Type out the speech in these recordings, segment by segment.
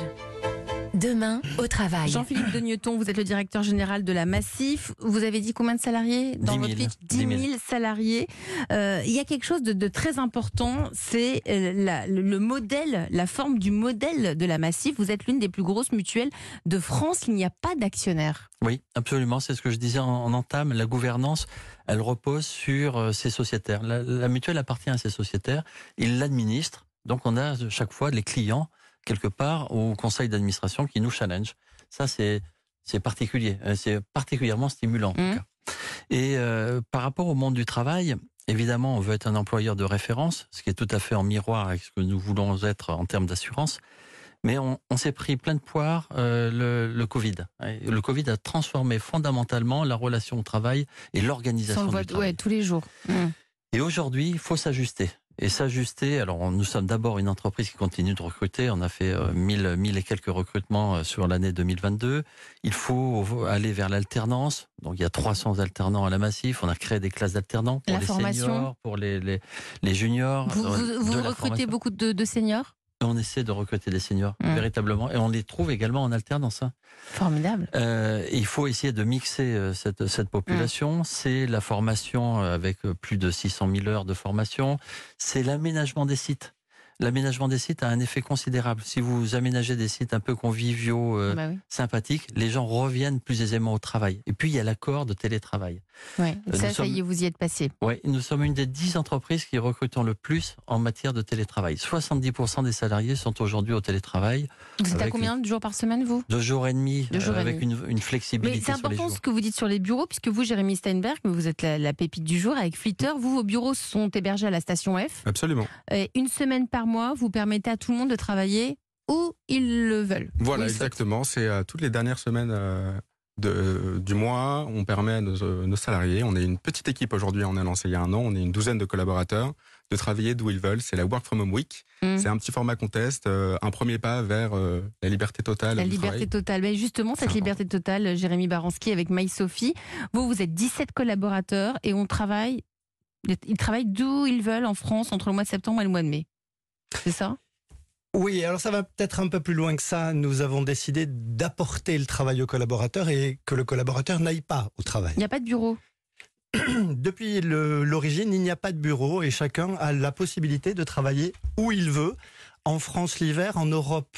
Rouge. Demain, au travail. Jean-Philippe Degneton, vous êtes le directeur général de la Massif. Vous avez dit combien de salariés dans 10 000. votre pitch 10 000. 10 000 salariés. Euh, il y a quelque chose de, de très important, c'est euh, la- le, le modèle, la forme du modèle de la Massif. Vous êtes l'une des plus grosses mutuelles de France. Il n'y a pas d'actionnaires. Oui, absolument. C'est ce que je disais en, en entame. La gouvernance, elle repose sur euh, ses sociétaires. La, la mutuelle appartient à ses sociétaires. Ils l'administrent. Donc, on a chaque fois les clients, quelque part, au conseil d'administration qui nous challenge. Ça, c'est c'est particulier. Euh, C'est particulièrement stimulant. en tout cas. Et euh, par rapport au monde du travail, évidemment, on veut être un employeur de référence, ce qui est tout à fait en miroir avec ce que nous voulons être en termes d'assurance. Mais on, on s'est pris plein de poires euh, le, le Covid. Le Covid a transformé fondamentalement la relation au travail et l'organisation du travail. ouais, tous les jours. Mm. Et aujourd'hui, il faut s'ajuster. Et s'ajuster, alors nous sommes d'abord une entreprise qui continue de recruter. On a fait euh, 1000, 1000 et quelques recrutements euh, sur l'année 2022. Il faut aller vers l'alternance. Donc il y a 300 alternants à la Massif. On a créé des classes d'alternants pour La les formation. seniors, pour les, les, les juniors. Vous, euh, vous- vous recrutez formation. beaucoup de, de seniors? On essaie de recruter des seniors, Mm. véritablement. Et on les trouve également en alternance. hein. Formidable. Euh, il faut essayer de mixer euh, cette, cette population. C'est la formation euh, avec plus de 600 000 heures de formation. C'est l'aménagement des sites. L'aménagement des sites a un effet considérable. Si vous aménagez des sites un peu conviviaux, euh, Bah oui. sympathiques, les gens reviennent plus aisément au travail. Et puis, il y a l'accord de télétravail. Ouais. Euh, Ça, ça sommes- y est, vous y êtes passé. Ouais, nous sommes une des 10 entreprises qui recrutons le plus en matière de télétravail. 70% des salariés sont aujourd'hui au télétravail. Vous êtes à combien de jours par semaine, vous? Deux jours et demi, Deux jours et avec demi. Une, une flexibilité Mais c'est important jours. ce que vous dites sur les bureaux, puisque vous, Jérémy Steinberg, vous êtes la, la pépite du jour avec Flitter. Vous, vos bureaux sont hébergés à la station F. Absolument. Et une semaine par mois, vous permettez à tout le monde de travailler où ils le veulent. Voilà, exactement. C'est euh, toutes les dernières semaines euh, de, du mois. On permet à nos, euh, nos salariés, on est une petite équipe aujourd'hui, on a lancé il y a un an, on est une douzaine de collaborateurs, de travailler d'où ils veulent. C'est la Work from Home Week. Mm. C'est un petit format contest, euh, un premier pas vers euh, la liberté totale La liberté travail. totale. Mais justement, cette liberté totale, Jérémy Baranski avec Maï Sophie, vous, vous êtes 17 collaborateurs et on travaille, ils travaillent d'où ils veulent en France entre le mois de septembre et le mois de mai. C'est ça? Oui, alors ça va peut-être un peu plus loin que ça. Nous avons décidé d'apporter le travail au collaborateur et que le collaborateur n'aille pas au travail. Il n'y a pas de bureau? Depuis l'origine, il n'y a pas de bureau et chacun a la possibilité de travailler où il veut. En France l'hiver, en Europe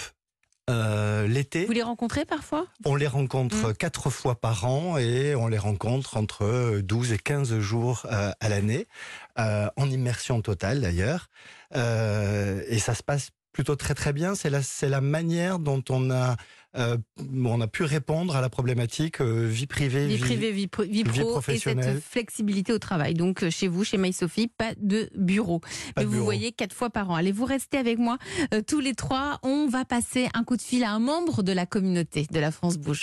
euh, l'été. Vous les rencontrez parfois? On les rencontre Mm. quatre fois par an et on les rencontre entre 12 et 15 jours euh, à l'année, euh, en immersion totale d'ailleurs. Et ça se passe plutôt très très bien. C'est la, c'est la manière dont on a, euh, on a pu répondre à la problématique euh, vie privée, Vie privée, vie, pro- vie vie pro et professionnelle. cette flexibilité au travail. Donc euh, chez vous, chez Maï Sophie, pas de bureau. Pas Mais de vous bureau. voyez quatre fois par an. Allez, vous restez avec moi euh, tous les trois. On va passer un coup de fil à un membre de la communauté de la France Bouge.